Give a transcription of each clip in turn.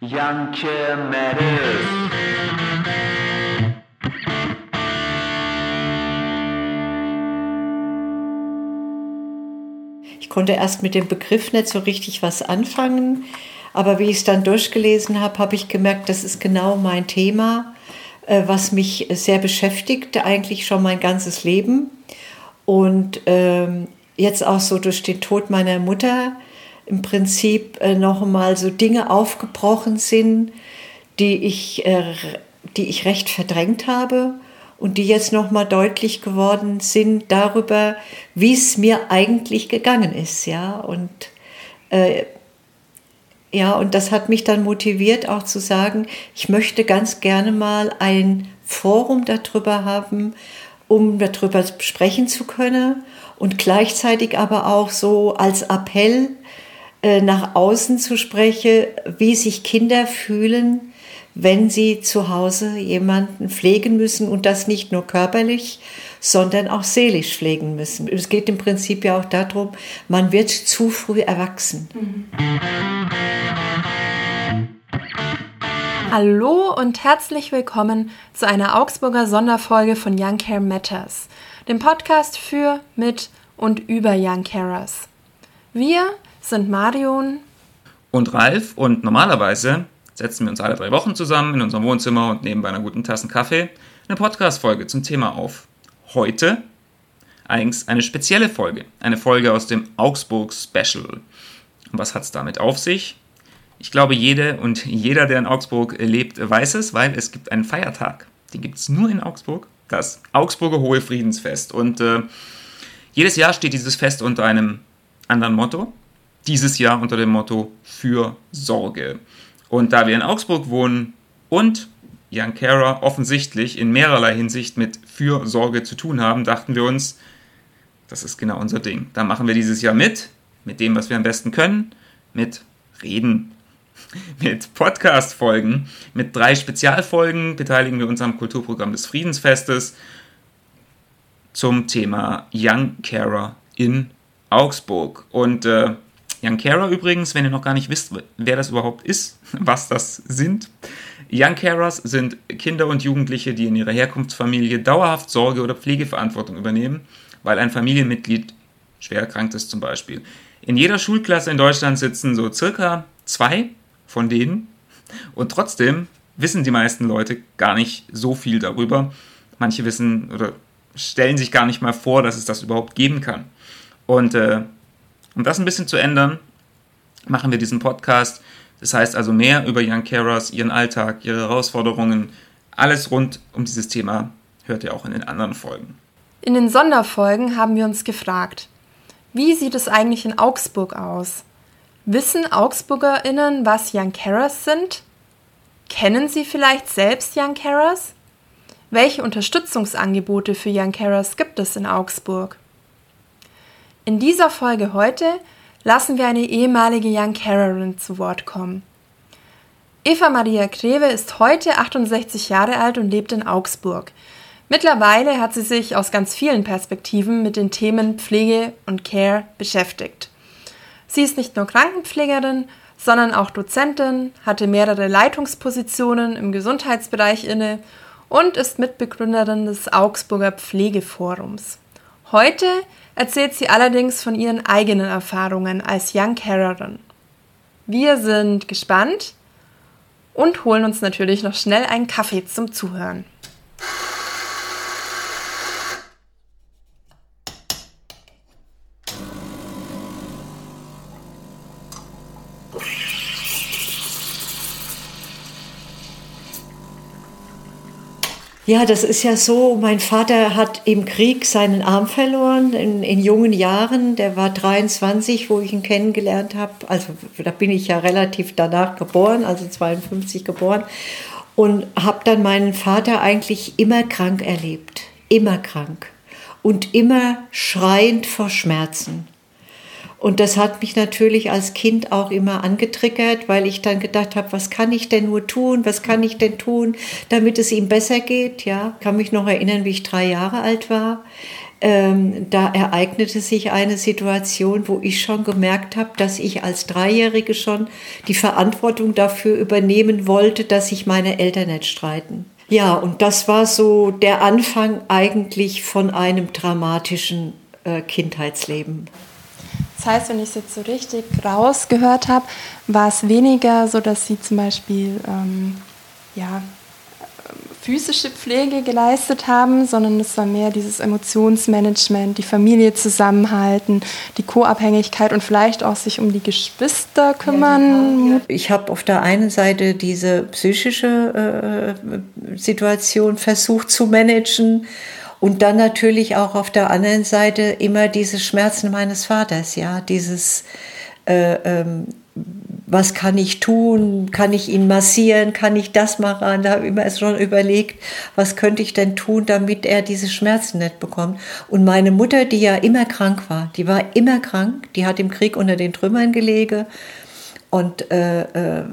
Janke Matters. Ich konnte erst mit dem Begriff nicht so richtig was anfangen, aber wie ich es dann durchgelesen habe, habe ich gemerkt, das ist genau mein Thema, äh, was mich sehr beschäftigt, eigentlich schon mein ganzes Leben. Und ähm, jetzt auch so durch den Tod meiner Mutter im Prinzip äh, noch mal so Dinge aufgebrochen sind, die ich, äh, die ich recht verdrängt habe und die jetzt noch mal deutlich geworden sind darüber, wie es mir eigentlich gegangen ist, ja. Und äh, ja und das hat mich dann motiviert auch zu sagen, ich möchte ganz gerne mal ein Forum darüber haben, um darüber sprechen zu können und gleichzeitig aber auch so als Appell nach außen zu sprechen, wie sich Kinder fühlen, wenn sie zu Hause jemanden pflegen müssen und das nicht nur körperlich, sondern auch seelisch pflegen müssen. Es geht im Prinzip ja auch darum, man wird zu früh erwachsen. Mhm. Hallo und herzlich willkommen zu einer Augsburger Sonderfolge von Young Care Matters, dem Podcast für, mit und über Young Carers. Wir sind Marion und Ralf und normalerweise setzen wir uns alle drei Wochen zusammen in unserem Wohnzimmer und nehmen bei einer guten Tasse Kaffee eine Podcast-Folge zum Thema auf. Heute eigens eine spezielle Folge, eine Folge aus dem Augsburg Special. Und was hat es damit auf sich? Ich glaube, jede und jeder, der in Augsburg lebt, weiß es, weil es gibt einen Feiertag. Den gibt es nur in Augsburg. Das Augsburger Hohe Friedensfest. Und äh, jedes Jahr steht dieses Fest unter einem anderen Motto dieses Jahr unter dem Motto für Sorge. Und da wir in Augsburg wohnen und Jan Kara offensichtlich in mehrerlei Hinsicht mit Fürsorge zu tun haben, dachten wir uns, das ist genau unser Ding. Da machen wir dieses Jahr mit, mit dem, was wir am besten können, mit Reden, mit Podcast-Folgen, mit drei Spezialfolgen beteiligen wir uns am Kulturprogramm des Friedensfestes zum Thema Young Carer in Augsburg. Und äh, Young Carer übrigens, wenn ihr noch gar nicht wisst, wer das überhaupt ist, was das sind. Young Carers sind Kinder und Jugendliche, die in ihrer Herkunftsfamilie dauerhaft Sorge oder Pflegeverantwortung übernehmen, weil ein Familienmitglied schwer erkrankt ist zum Beispiel. In jeder Schulklasse in Deutschland sitzen so circa zwei von denen und trotzdem wissen die meisten Leute gar nicht so viel darüber. Manche wissen oder stellen sich gar nicht mal vor, dass es das überhaupt geben kann. Und äh, um das ein bisschen zu ändern, machen wir diesen Podcast. Das heißt also mehr über Young Carers, ihren Alltag, ihre Herausforderungen, alles rund um dieses Thema hört ihr auch in den anderen Folgen. In den Sonderfolgen haben wir uns gefragt, wie sieht es eigentlich in Augsburg aus? Wissen AugsburgerInnen, was Young Carers sind? Kennen sie vielleicht selbst Young Carers? Welche Unterstützungsangebote für Young Carers gibt es in Augsburg? In dieser Folge heute lassen wir eine ehemalige Young Carerin zu Wort kommen. Eva Maria Greve ist heute 68 Jahre alt und lebt in Augsburg. Mittlerweile hat sie sich aus ganz vielen Perspektiven mit den Themen Pflege und Care beschäftigt. Sie ist nicht nur Krankenpflegerin, sondern auch Dozentin, hatte mehrere Leitungspositionen im Gesundheitsbereich inne und ist Mitbegründerin des Augsburger Pflegeforums. Heute erzählt sie allerdings von ihren eigenen Erfahrungen als Young Carerin. Wir sind gespannt und holen uns natürlich noch schnell einen Kaffee zum Zuhören. Ja, das ist ja so. Mein Vater hat im Krieg seinen Arm verloren in, in jungen Jahren. Der war 23, wo ich ihn kennengelernt habe. Also da bin ich ja relativ danach geboren, also 52 geboren. Und habe dann meinen Vater eigentlich immer krank erlebt. Immer krank. Und immer schreiend vor Schmerzen. Und das hat mich natürlich als Kind auch immer angetriggert, weil ich dann gedacht habe, was kann ich denn nur tun, was kann ich denn tun, damit es ihm besser geht. Ja, kann mich noch erinnern, wie ich drei Jahre alt war. ähm, da ereignete sich eine Situation, wo ich schon gemerkt habe, dass ich als Dreijährige schon die Verantwortung dafür übernehmen wollte, dass sich meine Eltern nicht streiten. Ja, und das war so der Anfang eigentlich von einem dramatischen äh, Kindheitsleben. Das heißt, wenn ich es jetzt so richtig rausgehört habe, war es weniger so, dass Sie zum Beispiel ähm, ja, physische Pflege geleistet haben, sondern es war mehr dieses Emotionsmanagement, die Familie zusammenhalten, die Co-Abhängigkeit und vielleicht auch sich um die Geschwister kümmern. Ja, ich habe auf der einen Seite diese psychische äh, Situation versucht zu managen und dann natürlich auch auf der anderen Seite immer diese Schmerzen meines Vaters, ja, dieses äh, ähm, was kann ich tun? Kann ich ihn massieren? Kann ich das machen? Da habe ich immer schon überlegt, was könnte ich denn tun, damit er diese Schmerzen nicht bekommt. Und meine Mutter, die ja immer krank war, die war immer krank, die hat im Krieg unter den Trümmern gelegen und äh, äh,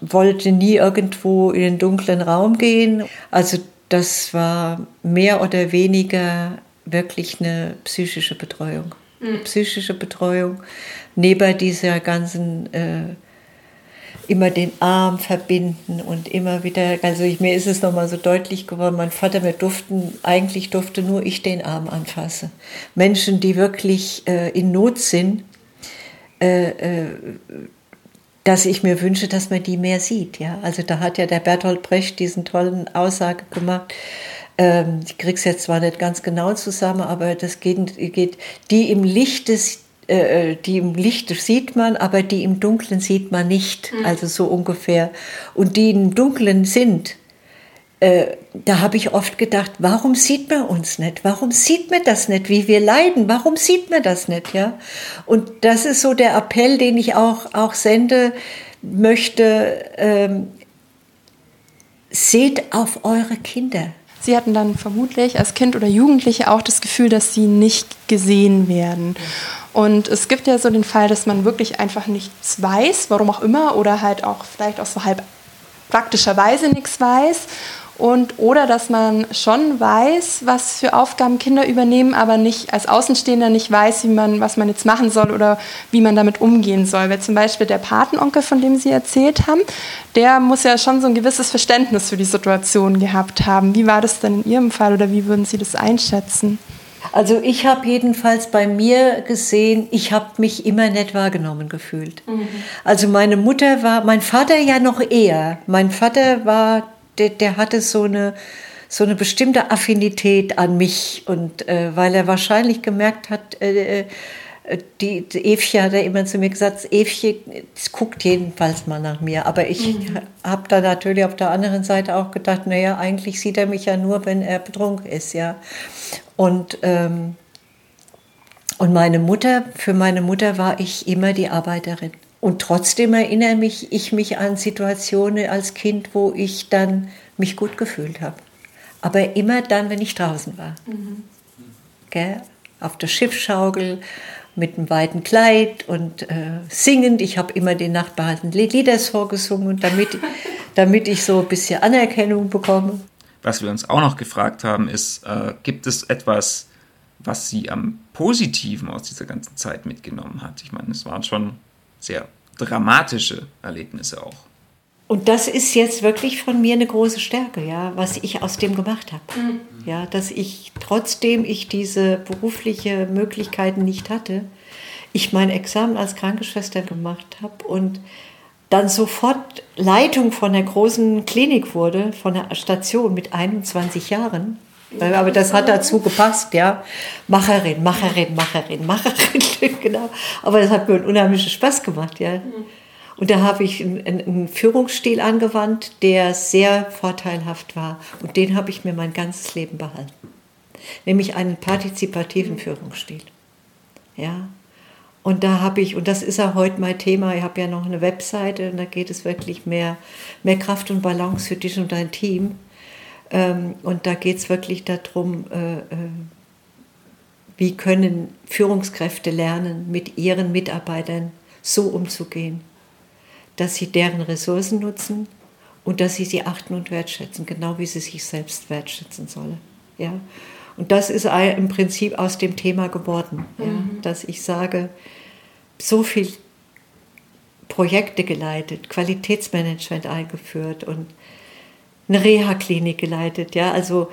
wollte nie irgendwo in den dunklen Raum gehen. Also das war mehr oder weniger wirklich eine psychische Betreuung. Mhm. Psychische Betreuung neben dieser ganzen äh, immer den Arm verbinden und immer wieder, also ich, mir ist es nochmal so deutlich geworden, mein Vater, wir durften, eigentlich durfte nur ich den Arm anfassen. Menschen, die wirklich äh, in Not sind, äh, äh, dass ich mir wünsche, dass man die mehr sieht. Ja? Also da hat ja der Bertolt Brecht diesen tollen Aussage gemacht, ähm, ich krieg's jetzt zwar nicht ganz genau zusammen, aber das geht, geht die im Licht des äh, die im Licht sieht man, aber die im Dunklen sieht man nicht. Mhm. Also so ungefähr. Und die im Dunklen sind, äh, da habe ich oft gedacht, warum sieht man uns nicht? Warum sieht man das nicht, wie wir leiden? Warum sieht man das nicht? Ja? Und das ist so der Appell, den ich auch, auch sende möchte. Ähm, seht auf eure Kinder. Sie hatten dann vermutlich als Kind oder Jugendliche auch das Gefühl, dass sie nicht gesehen werden. Und es gibt ja so den Fall, dass man wirklich einfach nichts weiß, warum auch immer, oder halt auch vielleicht auch so halb praktischerweise nichts weiß. Und, oder dass man schon weiß, was für Aufgaben Kinder übernehmen, aber nicht als Außenstehender nicht weiß, wie man, was man jetzt machen soll oder wie man damit umgehen soll. Weil zum Beispiel der Patenonkel, von dem Sie erzählt haben, der muss ja schon so ein gewisses Verständnis für die Situation gehabt haben. Wie war das denn in Ihrem Fall oder wie würden Sie das einschätzen? Also ich habe jedenfalls bei mir gesehen, ich habe mich immer nicht wahrgenommen gefühlt. Mhm. Also meine Mutter war, mein Vater ja noch eher. Mein Vater war, der, der hatte so eine, so eine bestimmte Affinität an mich und äh, weil er wahrscheinlich gemerkt hat, äh, äh die, die Evche hat er immer zu mir gesagt, Evche guckt jedenfalls mal nach mir. Aber ich mhm. habe da natürlich auf der anderen Seite auch gedacht, naja, eigentlich sieht er mich ja nur, wenn er betrunken ist, ja. Und, ähm, und meine Mutter, für meine Mutter war ich immer die Arbeiterin. Und trotzdem erinnere mich ich mich an Situationen als Kind, wo ich dann mich gut gefühlt habe. Aber immer dann, wenn ich draußen war. Mhm. Gell? Auf der Schiffsschaukel mit einem weiten Kleid und äh, singend. Ich habe immer den Nachbarn Lieder vorgesungen, damit, damit ich so ein bisschen Anerkennung bekomme. Was wir uns auch noch gefragt haben, ist, äh, gibt es etwas, was sie am Positiven aus dieser ganzen Zeit mitgenommen hat? Ich meine, es waren schon sehr dramatische Erlebnisse auch. Und das ist jetzt wirklich von mir eine große Stärke, ja, was ich aus dem gemacht habe. Mhm. Ja, dass ich trotzdem ich diese berufliche Möglichkeiten nicht hatte, ich mein Examen als Krankenschwester gemacht habe und dann sofort Leitung von der großen Klinik wurde, von der Station mit 21 Jahren. Aber das hat dazu gepasst, ja. Macherin, Macherin, Macherin, Macherin, genau. Aber das hat mir einen unheimlichen Spaß gemacht, ja. Und da habe ich einen, einen Führungsstil angewandt, der sehr vorteilhaft war. Und den habe ich mir mein ganzes Leben behalten. Nämlich einen partizipativen Führungsstil. Ja. Und da habe ich, und das ist ja heute mein Thema, ich habe ja noch eine Webseite und da geht es wirklich mehr, mehr Kraft und Balance für dich und dein Team. Ähm, und da geht es wirklich darum, äh, äh, wie können Führungskräfte lernen, mit ihren Mitarbeitern so umzugehen, dass sie deren Ressourcen nutzen und dass sie sie achten und wertschätzen, genau wie sie sich selbst wertschätzen sollen. Ja? Und das ist im Prinzip aus dem Thema geworden, mhm. ja, dass ich sage, so viel Projekte geleitet, Qualitätsmanagement eingeführt und eine Reha-Klinik geleitet, ja, also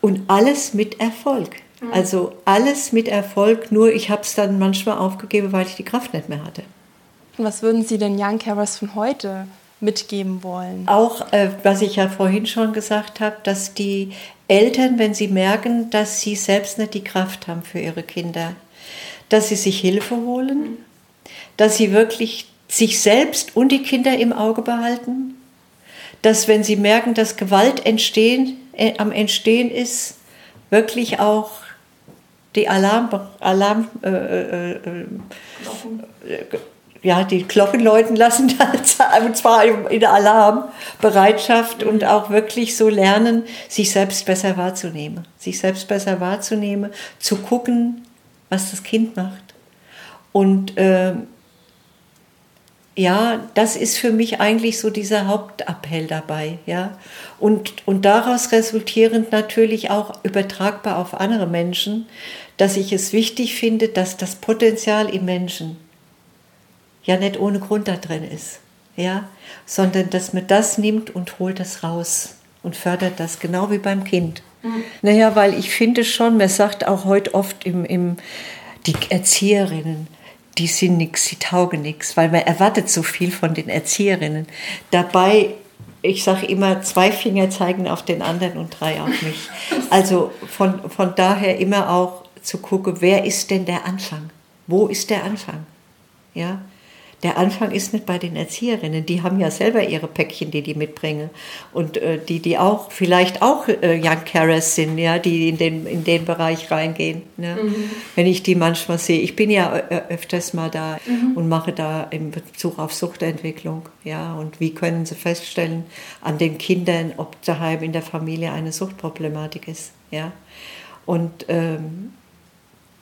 und alles mit Erfolg. Mhm. Also alles mit Erfolg, nur ich habe es dann manchmal aufgegeben, weil ich die Kraft nicht mehr hatte. Was würden Sie den Young Carers von heute mitgeben wollen? Auch, äh, was ich ja vorhin schon gesagt habe, dass die Eltern, wenn sie merken, dass sie selbst nicht die Kraft haben für ihre Kinder, dass sie sich Hilfe holen, dass sie wirklich sich selbst und die Kinder im Auge behalten, dass wenn sie merken, dass Gewalt entstehen, äh, am Entstehen ist, wirklich auch die Alarm, Alarm äh, äh, äh ja, die Glocken läuten lassen, und zwar in der Alarmbereitschaft und auch wirklich so lernen, sich selbst besser wahrzunehmen. Sich selbst besser wahrzunehmen, zu gucken, was das Kind macht. Und äh, ja, das ist für mich eigentlich so dieser Hauptappell dabei, ja. Und, und daraus resultierend natürlich auch übertragbar auf andere Menschen, dass ich es wichtig finde, dass das Potenzial im Menschen ja nicht ohne Grund da drin ist, ja, sondern dass man das nimmt und holt das raus und fördert das, genau wie beim Kind. Mhm. Naja, weil ich finde schon, man sagt auch heute oft im, im die Erzieherinnen, die sind nichts, die taugen nichts, weil man erwartet so viel von den Erzieherinnen. Dabei, ich sage immer, zwei Finger zeigen auf den anderen und drei auf mich. Also von, von daher immer auch zu gucken, wer ist denn der Anfang? Wo ist der Anfang? Ja, der Anfang ist nicht bei den Erzieherinnen. Die haben ja selber ihre Päckchen, die die mitbringen. Und äh, die, die auch, vielleicht auch äh, Young Carers sind, ja, die in den, in den Bereich reingehen. Ne? Mhm. Wenn ich die manchmal sehe. Ich bin ja äh, öfters mal da mhm. und mache da in Bezug auf Suchtentwicklung. Ja, und wie können sie feststellen an den Kindern, ob daheim in der Familie eine Suchtproblematik ist. Ja. Und ähm,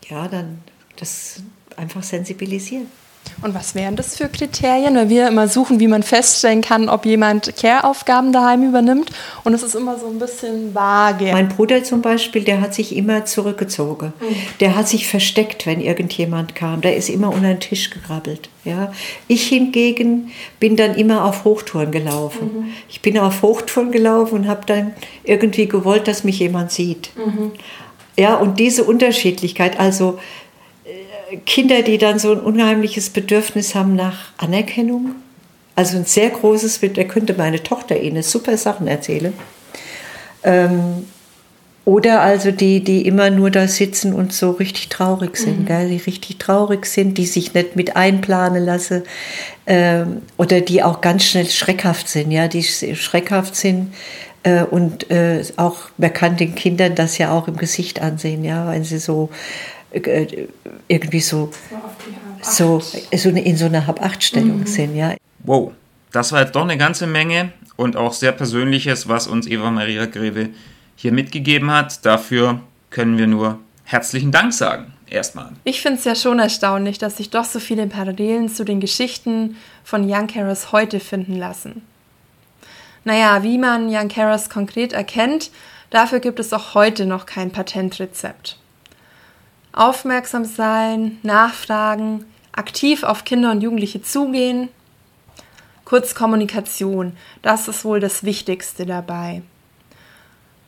ja, dann das einfach sensibilisieren. Und was wären das für Kriterien? Weil wir immer suchen, wie man feststellen kann, ob jemand Care-Aufgaben daheim übernimmt. Und es ist immer so ein bisschen vage. Mein Bruder zum Beispiel, der hat sich immer zurückgezogen. Mhm. Der hat sich versteckt, wenn irgendjemand kam. Der ist immer unter den Tisch gekrabbelt. Ja. Ich hingegen bin dann immer auf Hochtouren gelaufen. Mhm. Ich bin auf Hochtouren gelaufen und habe dann irgendwie gewollt, dass mich jemand sieht. Mhm. Ja, und diese Unterschiedlichkeit, also Kinder, die dann so ein unheimliches Bedürfnis haben nach Anerkennung. Also ein sehr großes, da könnte meine Tochter Ihnen super Sachen erzählen. Ähm, oder also die, die immer nur da sitzen und so richtig traurig sind, mhm. gell? die richtig traurig sind, die sich nicht mit einplanen lassen ähm, oder die auch ganz schnell schreckhaft sind, ja, die schreckhaft sind äh, und äh, auch man kann den Kindern das ja auch im Gesicht ansehen, ja, wenn sie so irgendwie so, so, so in so einer Hab-Acht-Stellung mhm. sind. Ja. Wow, das war jetzt doch eine ganze Menge und auch sehr Persönliches, was uns Eva Maria Greve hier mitgegeben hat. Dafür können wir nur herzlichen Dank sagen. Erstmal. Ich finde es ja schon erstaunlich, dass sich doch so viele Parallelen zu den Geschichten von Young Carers heute finden lassen. Naja, wie man Young Carers konkret erkennt, dafür gibt es auch heute noch kein Patentrezept aufmerksam sein, nachfragen, aktiv auf Kinder und Jugendliche zugehen. Kurz Kommunikation, das ist wohl das Wichtigste dabei.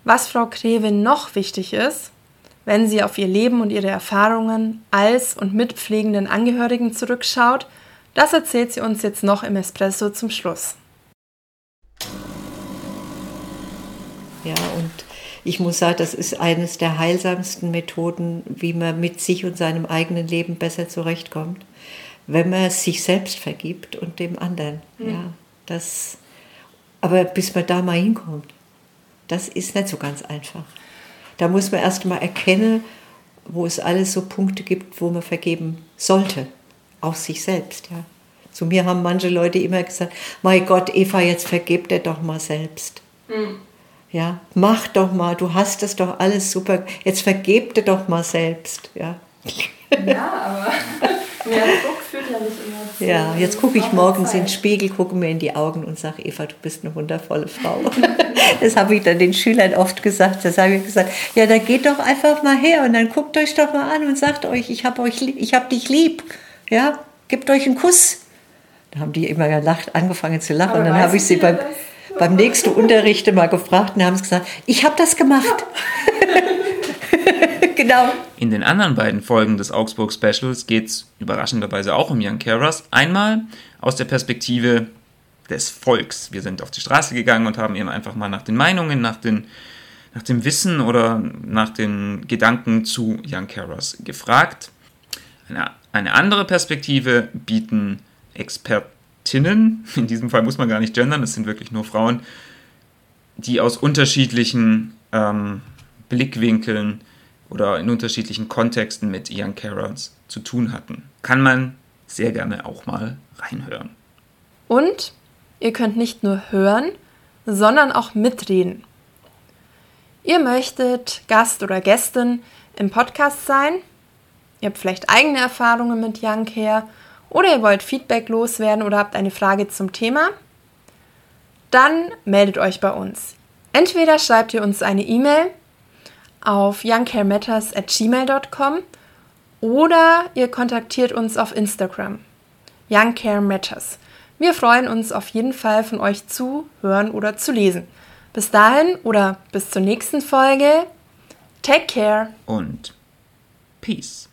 Was Frau Krewin noch wichtig ist, wenn sie auf ihr Leben und ihre Erfahrungen als und mit pflegenden Angehörigen zurückschaut, das erzählt sie uns jetzt noch im Espresso zum Schluss. Ja, und ich muss sagen, das ist eines der heilsamsten Methoden, wie man mit sich und seinem eigenen Leben besser zurechtkommt, wenn man sich selbst vergibt und dem anderen. Mhm. Ja, das, aber bis man da mal hinkommt, das ist nicht so ganz einfach. Da muss man erst mal erkennen, wo es alles so Punkte gibt, wo man vergeben sollte, auch sich selbst. Ja. Zu mir haben manche Leute immer gesagt, mein Gott, Eva, jetzt vergebt er doch mal selbst. Mhm. Ja, mach doch mal, du hast das doch alles super. Jetzt vergeb dir doch mal selbst. Ja, ja aber Mehr Druck führt ja nicht immer zu. Ja, jetzt gucke ich morgens in den Spiegel, gucke mir in die Augen und sage, Eva, du bist eine wundervolle Frau. das habe ich dann den Schülern oft gesagt. Das habe ich gesagt, ja, da geht doch einfach mal her und dann guckt euch doch mal an und sagt euch, ich habe euch, ich habe dich lieb. Ja, gebt euch einen Kuss. Da haben die immer gelacht, angefangen zu lachen. Aber und dann habe ich sie beim, beim nächsten Unterricht mal gefragt und haben gesagt, ich habe das gemacht. genau. In den anderen beiden Folgen des Augsburg Specials geht es überraschenderweise auch um Young Carers. Einmal aus der Perspektive des Volks. Wir sind auf die Straße gegangen und haben eben einfach mal nach den Meinungen, nach, den, nach dem Wissen oder nach den Gedanken zu Young Carers gefragt. Eine, eine andere Perspektive bieten Expertinnen, in diesem Fall muss man gar nicht gendern, es sind wirklich nur Frauen, die aus unterschiedlichen ähm, Blickwinkeln oder in unterschiedlichen Kontexten mit Young Carers zu tun hatten. Kann man sehr gerne auch mal reinhören. Und ihr könnt nicht nur hören, sondern auch mitreden. Ihr möchtet Gast oder Gästin im Podcast sein, ihr habt vielleicht eigene Erfahrungen mit Young Care oder ihr wollt Feedback loswerden oder habt eine Frage zum Thema, dann meldet euch bei uns. Entweder schreibt ihr uns eine E-Mail auf youngcarematters at gmail.com oder ihr kontaktiert uns auf Instagram. youngcarematters. Wir freuen uns auf jeden Fall von euch zu hören oder zu lesen. Bis dahin oder bis zur nächsten Folge. Take care und Peace.